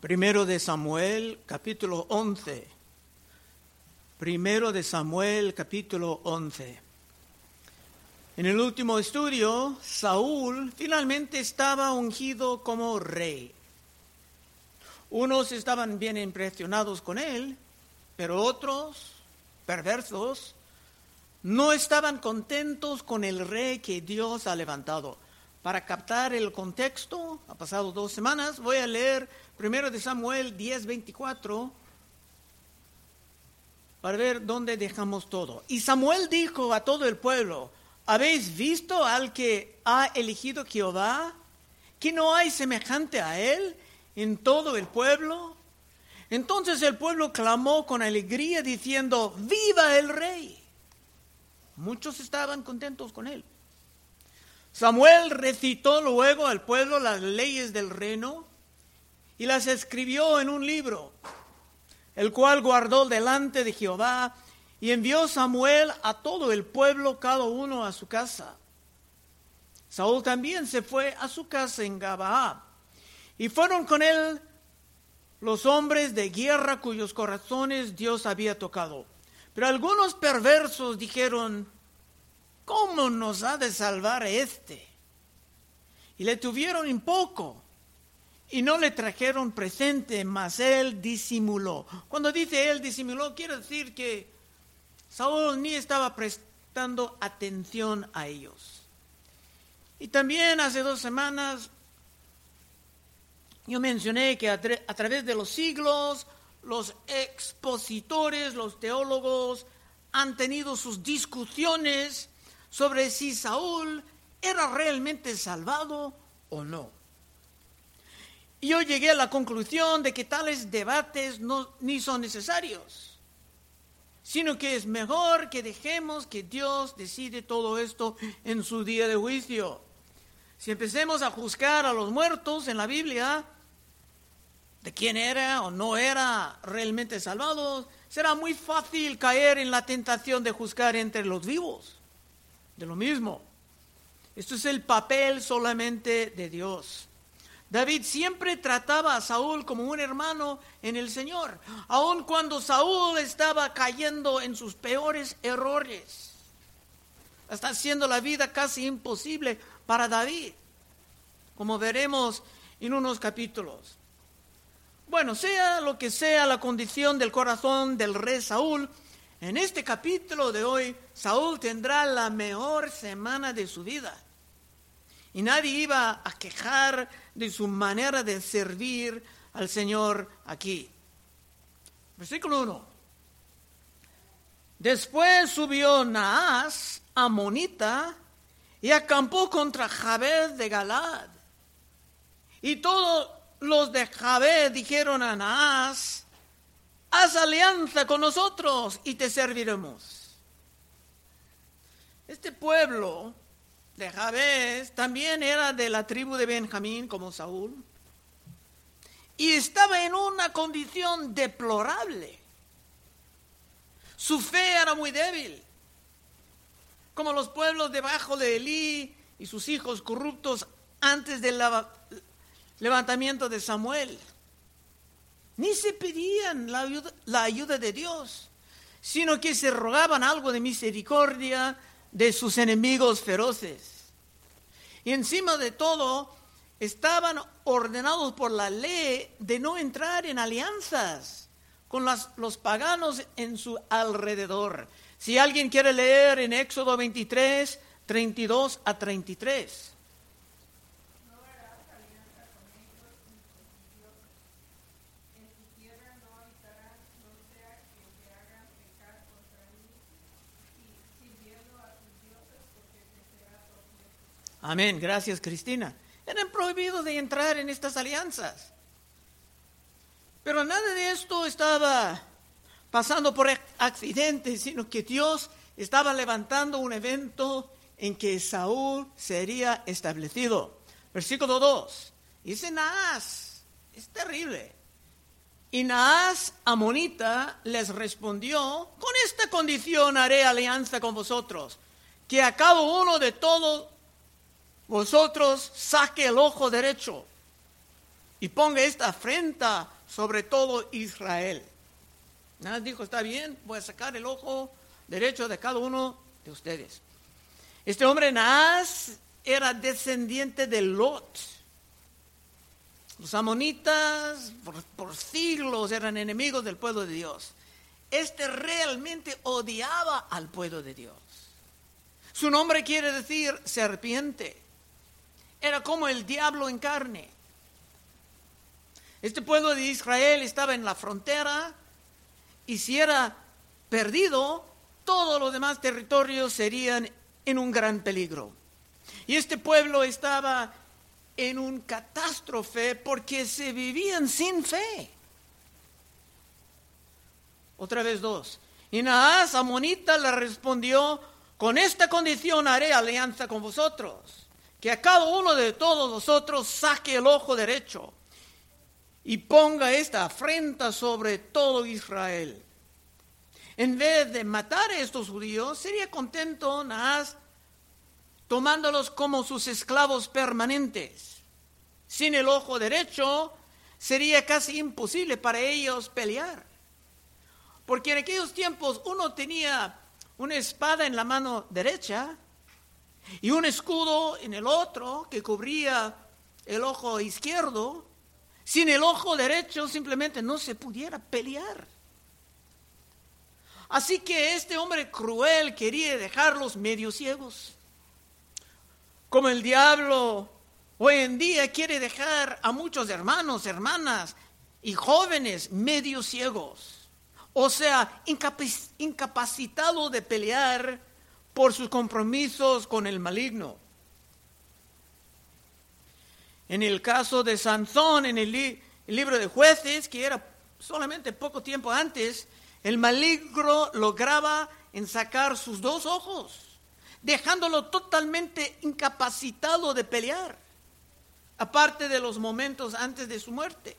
Primero de Samuel, capítulo 11. Primero de Samuel, capítulo 11. En el último estudio, Saúl finalmente estaba ungido como rey. Unos estaban bien impresionados con él, pero otros, perversos, no estaban contentos con el rey que Dios ha levantado. Para captar el contexto, ha pasado dos semanas, voy a leer primero de Samuel 10:24 para ver dónde dejamos todo. Y Samuel dijo a todo el pueblo, ¿habéis visto al que ha elegido Jehová? ¿Que no hay semejante a él en todo el pueblo? Entonces el pueblo clamó con alegría diciendo, viva el rey. Muchos estaban contentos con él. Samuel recitó luego al pueblo las leyes del reino y las escribió en un libro, el cual guardó delante de Jehová y envió Samuel a todo el pueblo, cada uno a su casa. Saúl también se fue a su casa en Gabaa y fueron con él los hombres de guerra cuyos corazones Dios había tocado. Pero algunos perversos dijeron, ¿cómo nos ha de salvar este? Y le tuvieron en poco y no le trajeron presente, mas él disimuló. Cuando dice él disimuló, quiere decir que Saúl ni estaba prestando atención a ellos. Y también hace dos semanas yo mencioné que a, a través de los siglos los expositores, los teólogos han tenido sus discusiones sobre si Saúl era realmente salvado o no. Y yo llegué a la conclusión de que tales debates no, ni son necesarios, sino que es mejor que dejemos que Dios decide todo esto en su día de juicio. Si empecemos a juzgar a los muertos en la Biblia, de quién era o no era realmente salvado, será muy fácil caer en la tentación de juzgar entre los vivos de lo mismo. Esto es el papel solamente de Dios. David siempre trataba a Saúl como un hermano en el Señor, aun cuando Saúl estaba cayendo en sus peores errores. Está haciendo la vida casi imposible para David, como veremos en unos capítulos. Bueno, sea lo que sea la condición del corazón del rey Saúl, en este capítulo de hoy, Saúl tendrá la mejor semana de su vida. Y nadie iba a quejar de su manera de servir al Señor aquí. Versículo 1. Después subió Naas, Amonita, y acampó contra Jabez de Galad. Y todos los de Jabez dijeron a Naas, haz alianza con nosotros y te serviremos. Este pueblo de Jabez también era de la tribu de Benjamín como Saúl y estaba en una condición deplorable. Su fe era muy débil, como los pueblos debajo de Elí y sus hijos corruptos antes del levantamiento de Samuel ni se pedían la ayuda, de Dios, sino que se rogaban algo de misericordia de sus enemigos feroces. Y encima de todo, estaban ordenados por la ley de no entrar en alianzas con los paganos en su alrededor. Si alguien quiere leer en Éxodo 23, 32 a 33. Amén, gracias Cristina. Eran prohibidos de entrar en estas alianzas. Pero nada de esto estaba pasando por accidente, sino que Dios estaba levantando un evento en que Saúl sería establecido. Versículo 2. Dice Naas, es terrible. Y Naas, amonita, les respondió, con esta condición haré alianza con vosotros, que a cada uno de todos vosotros saque el ojo derecho. y ponga esta afrenta sobre todo Israel. Nada dijo, está bien, voy a sacar el ojo derecho de cada uno de ustedes. Este hombre Naas era descendiente de Lot. Los amonitas por, siglos eran enemigos del pueblo de Dios. Este realmente odiaba al pueblo de Dios. Su nombre quiere decir serpiente. Era como el diablo en carne. Este pueblo de Israel estaba en la frontera y si era perdido, todos los demás territorios serían en un gran peligro. Y este pueblo estaba en un catástrofe porque se vivían sin fe. Otra vez dos. Y Naas, Amonita, le respondió, con esta condición haré alianza con vosotros, que a cada uno de todos vosotros saque el ojo derecho y ponga esta afrenta sobre todo Israel. En vez de matar a estos judíos, sería contento Naas tomándolos como sus esclavos permanentes. Sin el ojo derecho sería casi imposible para ellos pelear. Porque en aquellos tiempos uno tenía una espada en la mano derecha y un escudo en el otro que cubría el ojo izquierdo. Sin el ojo derecho simplemente no se pudiera pelear. Así que este hombre cruel quería dejarlos medio ciegos como el diablo hoy en día quiere dejar a muchos hermanos, hermanas y jóvenes medio ciegos, o sea, incapacitados de pelear por sus compromisos con el maligno. En el caso de Sansón, en el, libro de jueces, que era solamente poco tiempo antes, el maligno lograba en sacar sus dos ojos dejándolo totalmente incapacitado de pelear, aparte de los momentos antes de su muerte.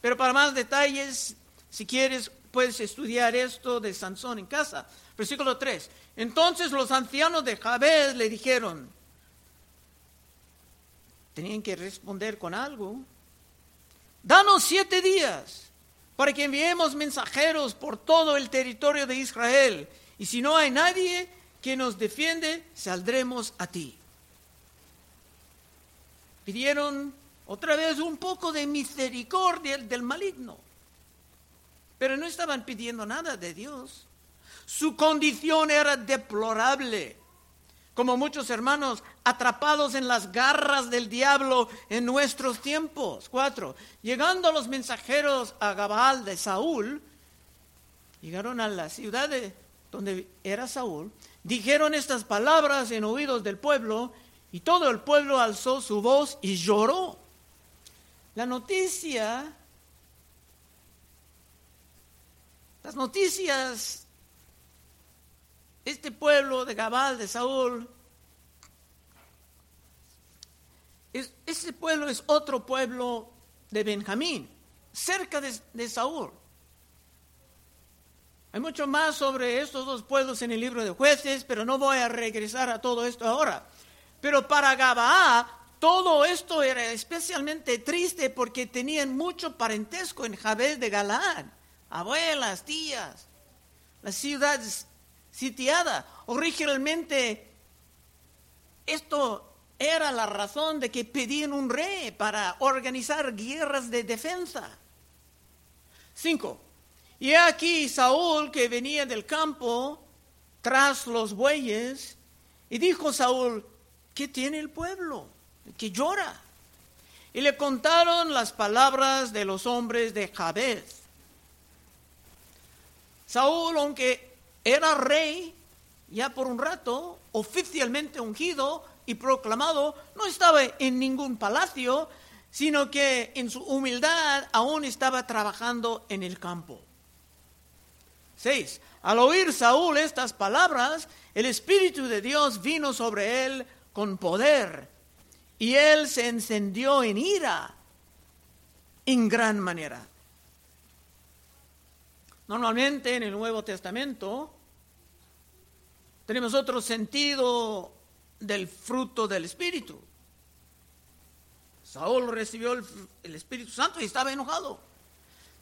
Pero para más detalles, si quieres, puedes estudiar esto de Sansón en casa. Versículo 3. Entonces los ancianos de Jabez le dijeron, tenían que responder con algo, danos siete días para que enviemos mensajeros por todo el territorio de Israel y si no hay nadie que nos defiende, saldremos a ti. Pidieron otra vez un poco de misericordia del maligno, pero no estaban pidiendo nada de Dios. Su condición era deplorable, como muchos hermanos atrapados en las garras del diablo en nuestros tiempos. Cuatro, llegando los mensajeros a Gabal de Saúl, llegaron a la ciudad de donde era Saúl, dijeron estas palabras en oídos del pueblo y todo el pueblo alzó su voz y lloró. La noticia, las noticias, este pueblo de Gabal, de Saúl, ese pueblo es otro pueblo de Benjamín, cerca de Saúl. Hay mucho más sobre estos dos pueblos en el libro de jueces, pero no voy a regresar a todo esto ahora. Pero para Gabaá, todo esto era especialmente triste porque tenían mucho parentesco en Jabez de Galaad, abuelas, tías, la ciudad sitiada. Originalmente, esto era la razón de que pedían un rey para organizar guerras de defensa. Cinco, y aquí Saúl que venía del campo tras los bueyes, y dijo Saúl, ¿qué tiene el pueblo? Que llora. Y le contaron las palabras de los hombres de Jabez. Saúl, aunque era rey, ya por un rato, oficialmente ungido y proclamado, no estaba en ningún palacio, sino que en su humildad aún estaba trabajando en el campo. 6. Al oír Saúl estas palabras, el Espíritu de Dios vino sobre él con poder y él se encendió en ira en gran manera. Normalmente en el Nuevo Testamento tenemos otro sentido del fruto del Espíritu. Saúl recibió el, Espíritu Santo y estaba enojado.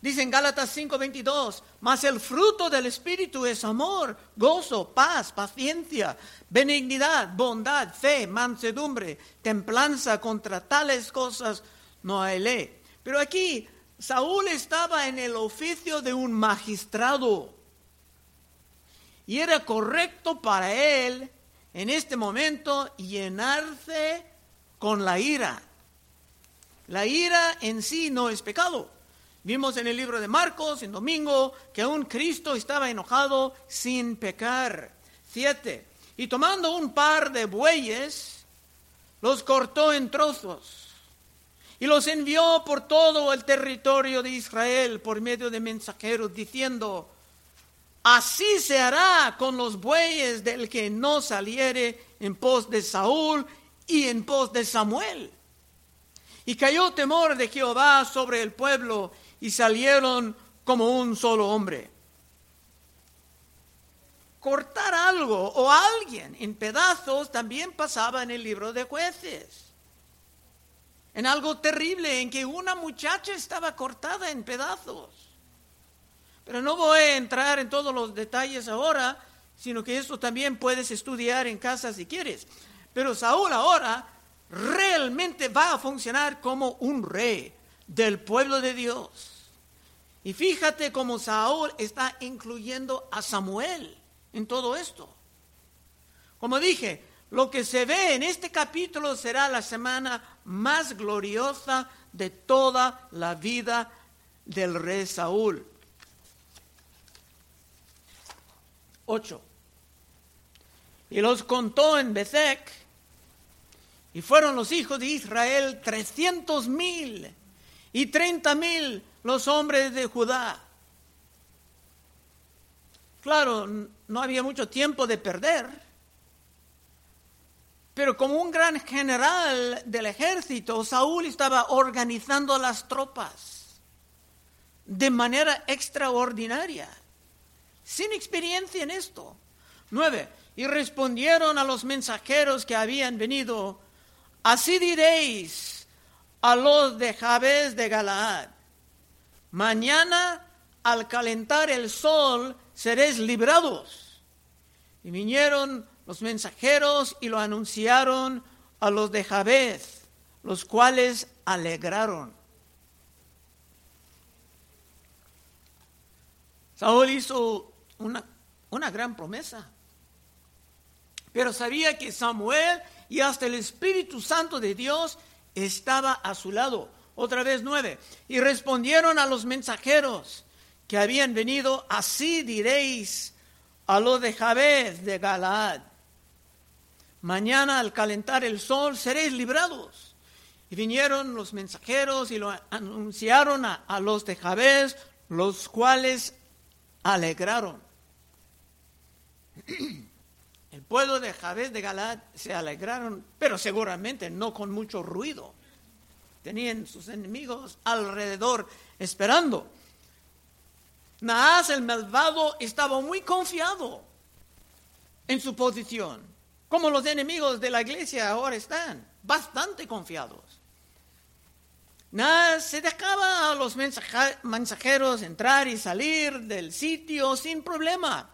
Dice en Gálatas 5:22, mas el fruto del Espíritu es amor, gozo, paz, paciencia, benignidad, bondad, fe, mansedumbre, templanza. Contra tales cosas no hay ley. Pero aquí Saúl estaba en el oficio de un magistrado. Y era correcto para él en este momento llenarse con la ira. La ira en sí no es pecado. Vimos en el libro de Marcos, en domingo, que aún Cristo estaba enojado sin pecar. Siete. Y tomando un par de bueyes, los cortó en trozos y los envió por todo el territorio de Israel por medio de mensajeros, diciendo, así se hará con los bueyes del que no saliere en pos de Saúl y en pos de Samuel. Y cayó temor de Jehová sobre el pueblo y salieron como un solo hombre. Cortar algo o alguien en pedazos también pasaba en el libro de jueces. En algo terrible en que una muchacha estaba cortada en pedazos. Pero no voy a entrar en todos los detalles ahora, sino que esto también puedes estudiar en casa si quieres. Pero Saúl ahora realmente va a funcionar como un rey del pueblo de Dios. Y fíjate cómo Saúl está incluyendo a Samuel en todo esto. Como dije, lo que se ve en este capítulo será la semana más gloriosa de toda la vida del rey Saúl. 8. Y los contó en Bezek, y fueron los hijos de Israel trescientos mil y treinta mil los hombres de Judá. Claro, no había mucho tiempo de perder, pero como un gran general del ejército, Saúl estaba organizando las tropas de manera extraordinaria, sin experiencia en esto. Nueve, y respondieron a los mensajeros que habían venido, así diréis a los de Jabes de Galaad mañana al calentar el sol seréis librados. Y vinieron los mensajeros y lo anunciaron a los de Jabez, los cuales alegraron. Saúl hizo una, una gran promesa, pero sabía que Samuel y hasta el Espíritu Santo de Dios estaba a su lado otra vez nueve. Y respondieron a los mensajeros que habían venido, así diréis a los de Jabez de Galaad. Mañana al calentar el sol seréis librados. Y vinieron los mensajeros y lo anunciaron a, a los de Jabez, los cuales alegraron. El pueblo de Jabez de Galaad se alegraron, pero seguramente no con mucho ruido tenían sus enemigos alrededor esperando. Naas el malvado estaba muy confiado en su posición, como los enemigos de la iglesia ahora están, bastante confiados. Naas se dejaba a los mensajeros entrar y salir del sitio sin problema,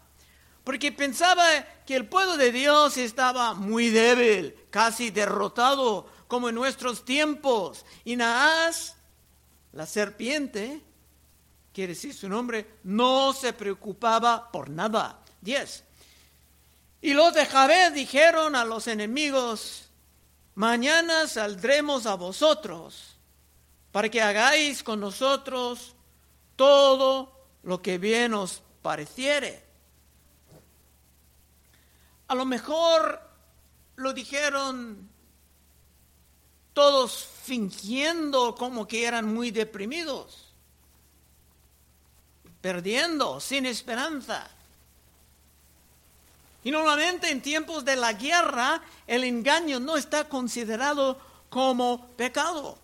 porque pensaba que el pueblo de Dios estaba muy débil, casi derrotado como en nuestros tiempos. Y Naas, la serpiente, quiere decir su nombre, no se preocupaba por nada. Diez. Y los de Jabez dijeron a los enemigos, mañana saldremos a vosotros para que hagáis con nosotros todo lo que bien os pareciere. A lo mejor lo dijeron todos fingiendo como que eran muy deprimidos, perdiendo, sin esperanza. Y normalmente en tiempos de la guerra el engaño no está considerado como pecado.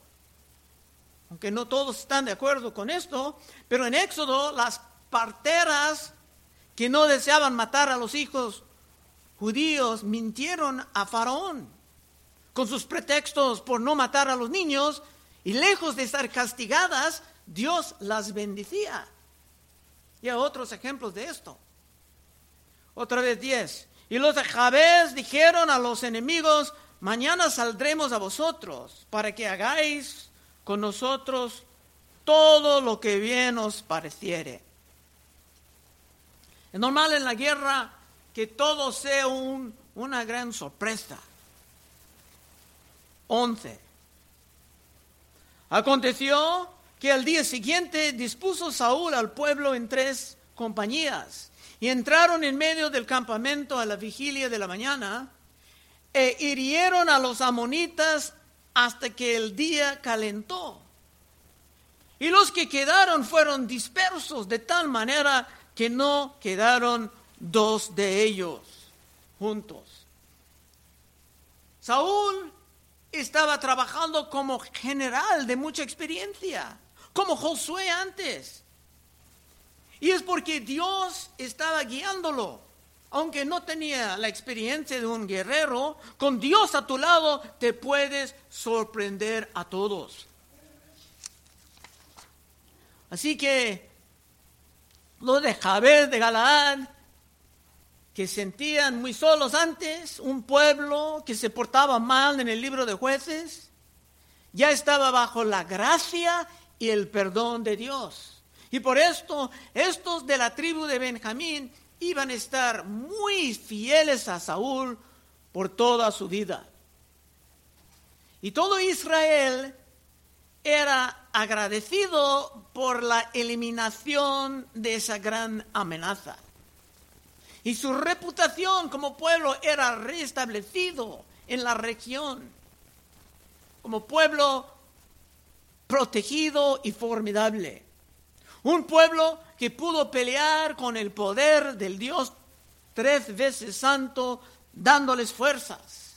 Aunque no todos están de acuerdo con esto, pero en Éxodo las parteras que no deseaban matar a los hijos judíos mintieron a Faraón con sus pretextos por no matar a los niños, y lejos de estar castigadas, Dios las bendecía. Y hay otros ejemplos de esto. Otra vez diez. Y los de dijeron a los enemigos, mañana saldremos a vosotros para que hagáis con nosotros todo lo que bien os pareciere. Es normal en la guerra que todo sea una gran sorpresa. 11. Aconteció que al día siguiente dispuso Saúl al pueblo en tres compañías y entraron en medio del campamento a la vigilia de la mañana e hirieron a los amonitas hasta que el día calentó. Y los que quedaron fueron dispersos de tal manera que no quedaron dos de ellos juntos. Saúl estaba trabajando como general de mucha experiencia, como Josué antes. Y es porque Dios estaba guiándolo. Aunque no tenía la experiencia de un guerrero, con Dios a tu lado te puedes sorprender a todos. Así que lo de Jabez de Galaad que sentían muy solos antes, un pueblo que se portaba mal en el libro de jueces, ya estaba bajo la gracia y el perdón de Dios. Y por esto, estos de la tribu de Benjamín iban a estar muy fieles a Saúl por toda su vida. Y todo Israel era agradecido por la eliminación de esa gran amenaza y su reputación como pueblo era restablecido en la región, como pueblo protegido y formidable. Un pueblo que pudo pelear con el poder del Dios tres veces santo, dándoles fuerzas.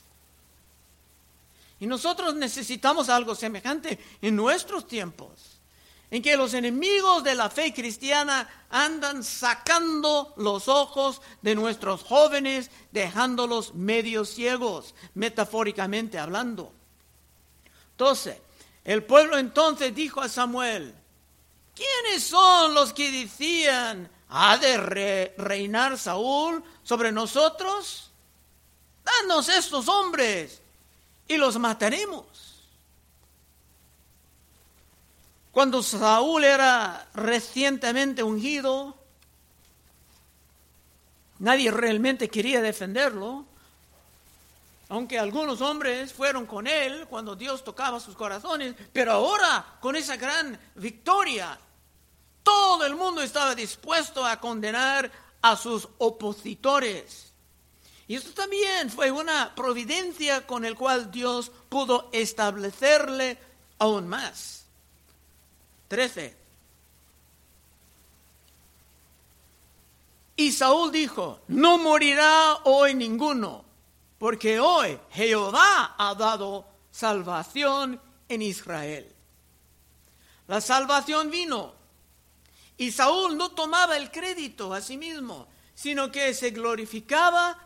Y nosotros necesitamos algo semejante en nuestros tiempos en que los enemigos de la fe cristiana andan sacando los ojos de nuestros jóvenes, dejándolos medio ciegos, metafóricamente hablando. Entonces, el pueblo entonces dijo a Samuel, ¿quiénes son los que decían, ha de reinar Saúl sobre nosotros? Danos estos hombres y los mataremos. Cuando Saúl era recientemente ungido, nadie realmente quería defenderlo, aunque algunos hombres fueron con él cuando Dios tocaba sus corazones, pero ahora con esa gran victoria, todo el mundo estaba dispuesto a condenar a sus opositores. Y esto también fue una providencia con el cual Dios pudo establecerle aún más. 13. Y Saúl dijo, no morirá hoy ninguno, porque hoy Jehová ha dado salvación en Israel. La salvación vino y Saúl no tomaba el crédito a sí mismo, sino que se glorificaba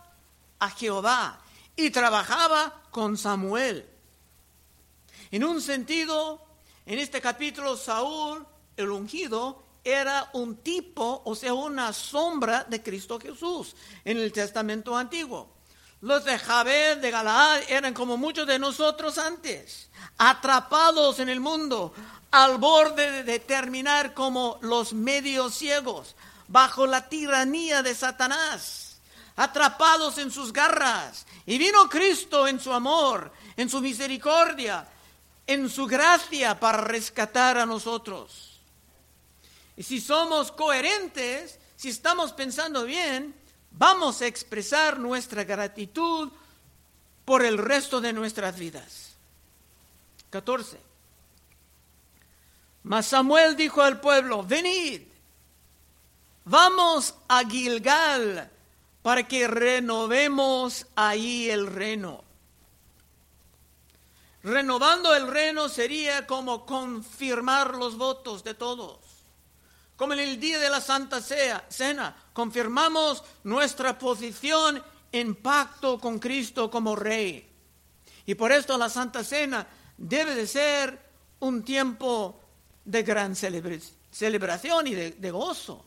a Jehová y trabajaba con Samuel. En un sentido, en este capítulo, Saúl, el ungido, era un tipo, o sea, una sombra de Cristo Jesús en el Testamento Antiguo. Los de Jabez de Galaad eran como muchos de nosotros antes, atrapados en el mundo, al borde de terminar como los medios ciegos, bajo la tiranía de Satanás, atrapados en sus garras. Y vino Cristo en su amor, en su misericordia, en su gracia para rescatar a nosotros. Y si somos coherentes, si estamos pensando bien, vamos a expresar nuestra gratitud por el resto de nuestras vidas. 14. Mas Samuel dijo al pueblo, venid, vamos a Gilgal para que renovemos ahí el reino. Renovando el reino sería como confirmar los votos de todos. Como en el día de la Santa Cena, confirmamos nuestra posición en pacto con Cristo como Rey. Y por esto la Santa Cena debe de ser un tiempo de gran celebración y de, gozo.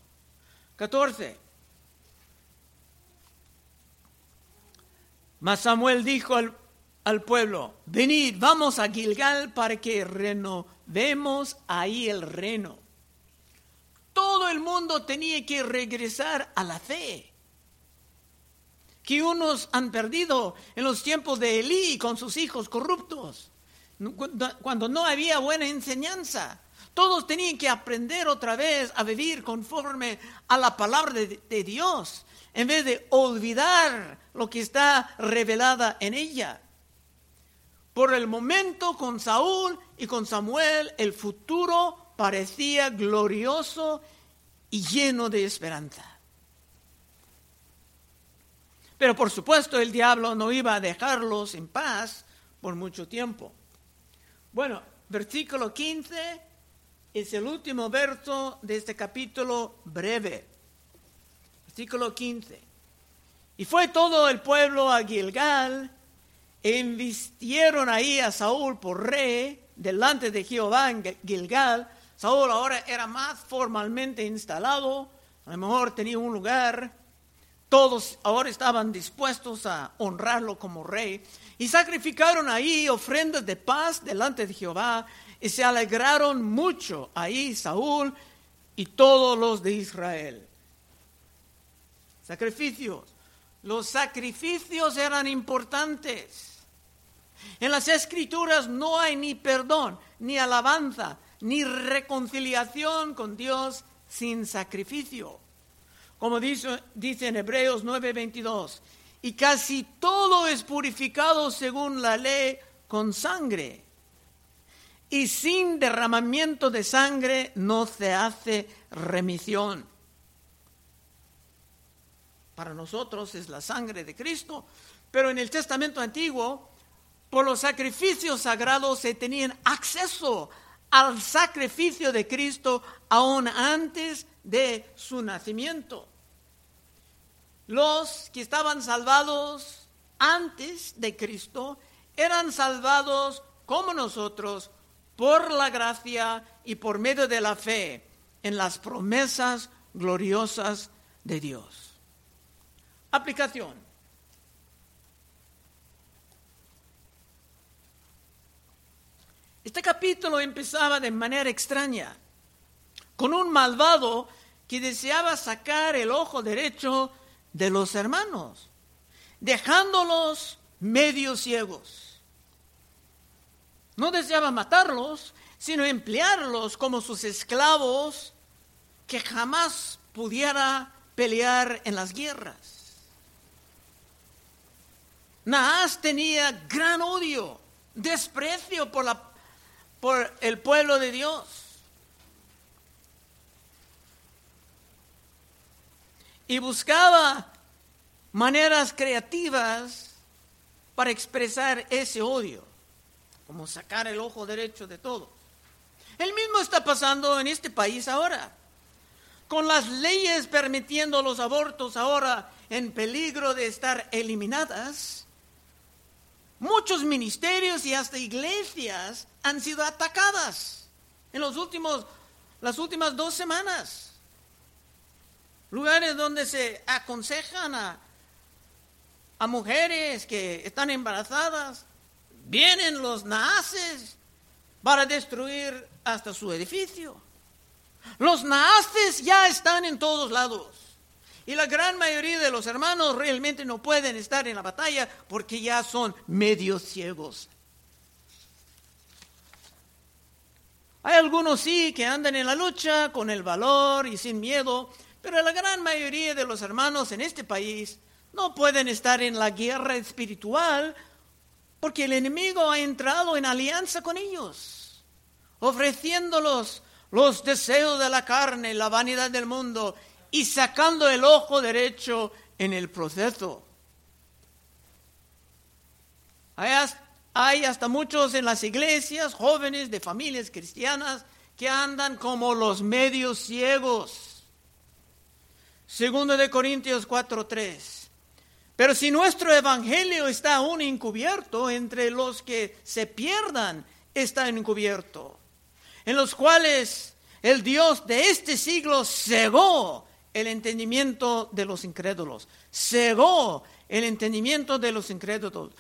14. Mas Samuel dijo al, al, pueblo, venid, vamos a Gilgal para que renovemos ahí el reino. Todo el mundo tenía que regresar a la fe que unos han perdido en los tiempos de Elí con sus hijos corruptos, cuando no había buena enseñanza. Todos tenían que aprender otra vez a vivir conforme a la palabra de, Dios, en vez de olvidar lo que está revelada en ella. Por el momento con Saúl y con Samuel el futuro parecía glorioso y lleno de esperanza. Pero por supuesto el diablo no iba a dejarlos en paz por mucho tiempo. Bueno, versículo 15 es el último verso de este capítulo breve. Versículo 15. Y fue todo el pueblo a Gilgal e invistieron ahí a Saúl por rey delante de Jehová en Gilgal. Saúl ahora era más formalmente instalado, a lo mejor tenía un lugar todos ahora estaban dispuestos a honrarlo como rey y sacrificaron ahí ofrendas de paz delante de Jehová y se alegraron mucho ahí Saúl y todos los de Israel. Sacrificios. Los sacrificios eran importantes. En las escrituras no hay ni perdón, ni alabanza, ni reconciliación con Dios sin sacrificio como dice, dice en Hebreos 9:22, y casi todo es purificado según la ley con sangre. Y sin derramamiento de sangre no se hace remisión. Para nosotros es la sangre de Cristo, pero en el Testamento antiguo, por los sacrificios sagrados se tenían acceso al sacrificio de Cristo aún antes de su nacimiento. Los que estaban salvados antes de Cristo eran salvados como nosotros por la gracia y por medio de la fe en las promesas gloriosas de Dios. Aplicación. Este capítulo empezaba de manera extraña, con un malvado que deseaba sacar el ojo derecho de los hermanos, dejándolos medio ciegos. No deseaba matarlos, sino emplearlos como sus esclavos que jamás pudiera pelear en las guerras. Naas tenía gran odio, desprecio por, la, por el pueblo de Dios. y buscaba maneras creativas para expresar ese odio, como sacar el ojo derecho de todo. El mismo está pasando en este país ahora, con las leyes permitiendo los abortos ahora en peligro de estar eliminadas. Muchos ministerios y hasta iglesias han sido atacadas en los últimos, las últimas dos semanas lugares donde se aconsejan a, a mujeres que están embarazadas, vienen los naces para destruir hasta su edificio. Los naces ya están en todos lados. Y la gran mayoría de los hermanos realmente no pueden estar en la batalla porque ya son medio ciegos. Hay algunos sí que andan en la lucha con el valor y sin miedo, pero la gran mayoría de los hermanos en este país no pueden estar en la guerra espiritual porque el enemigo ha entrado en alianza con ellos, ofreciéndolos los deseos de la carne, la vanidad del mundo y sacando el ojo derecho en el proceso. Hay hasta muchos en las iglesias, jóvenes de familias cristianas, que andan como los medios ciegos Segundo de Corintios 4:3. Pero si nuestro evangelio está aún encubierto, entre los que se pierdan está encubierto, en los cuales el Dios de este siglo cegó el entendimiento de los incrédulos, cegó el entendimiento de los incrédulos,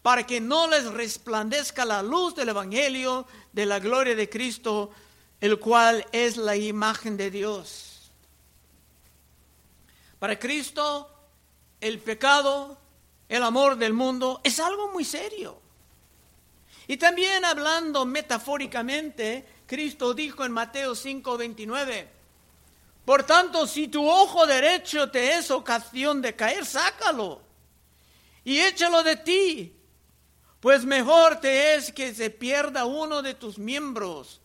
para que no les resplandezca la luz del Evangelio de la gloria de Cristo, el cual es la imagen de Dios. Para Cristo, el pecado, el amor del mundo, es algo muy serio. Y también hablando metafóricamente, Cristo dijo en Mateo 5:29, por tanto, si tu ojo derecho te es ocasión de caer, sácalo y échalo de ti, pues mejor te es que se pierda uno de tus miembros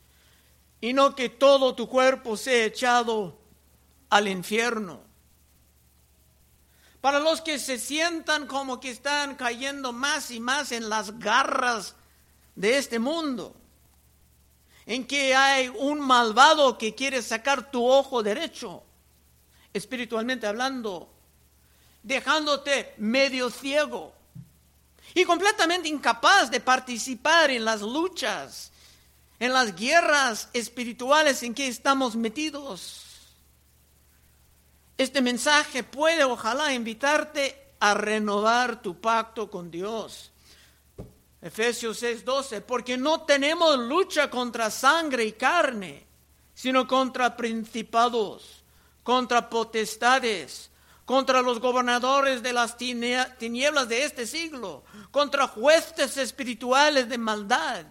y no que todo tu cuerpo sea echado al infierno. Para los que se sientan como que están cayendo más y más en las garras de este mundo, en que hay un malvado que quiere sacar tu ojo derecho, espiritualmente hablando, dejándote medio ciego y completamente incapaz de participar en las luchas, en las guerras espirituales en que estamos metidos. Este mensaje puede, ojalá, invitarte a renovar tu pacto con Dios Efesios 6:12, porque no tenemos lucha contra sangre y carne, sino contra principados, contra potestades, contra los gobernadores de las tinieblas de este siglo, contra jueces espirituales de maldad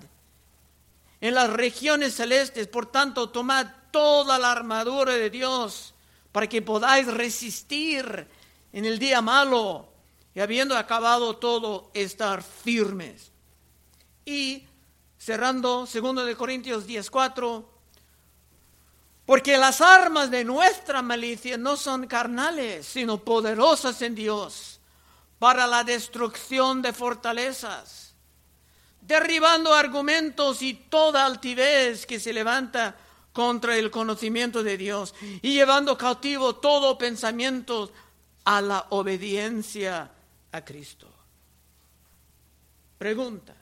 en las regiones celestes. Por tanto, tomad toda la armadura de Dios para que podáis resistir en el día malo y habiendo acabado todo, estar firmes. Y cerrando 2 de Corintios 10:4, porque las armas de nuestra malicia no son carnales, sino poderosas en Dios para la destrucción de fortalezas, derribando argumentos y toda altivez que se levanta contra el conocimiento de Dios y llevando cautivo todo pensamiento a la obediencia a Cristo. Pregunta,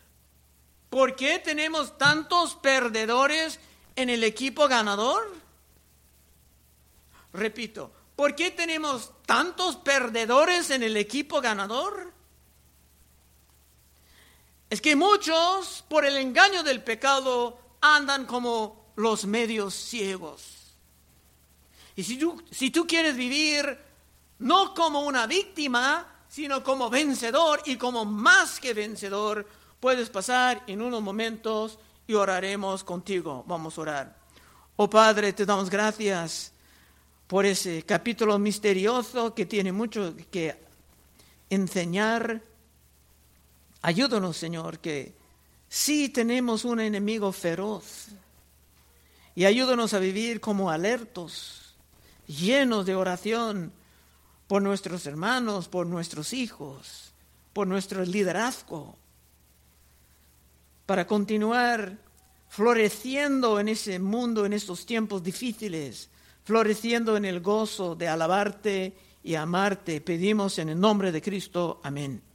¿Por qué tenemos tantos perdedores en el equipo ganador? Repito, ¿por qué tenemos tantos perdedores en el equipo ganador? Es que muchos, por el engaño del pecado, andan como los medios ciegos. Y si tú, si tú quieres vivir no como una víctima, sino como vencedor y como más que vencedor, Puedes pasar en unos momentos y oraremos contigo. Vamos a orar. Oh Padre, te damos gracias por ese capítulo misterioso que tiene mucho que enseñar. Ayúdanos, Señor, que sí tenemos un enemigo feroz. Y ayúdanos a vivir como alertos, llenos de oración por nuestros hermanos, por nuestros hijos, por nuestro liderazgo, para continuar floreciendo en ese mundo, en estos tiempos difíciles, floreciendo en el gozo de alabarte y amarte. Pedimos en el nombre de Cristo. Amén.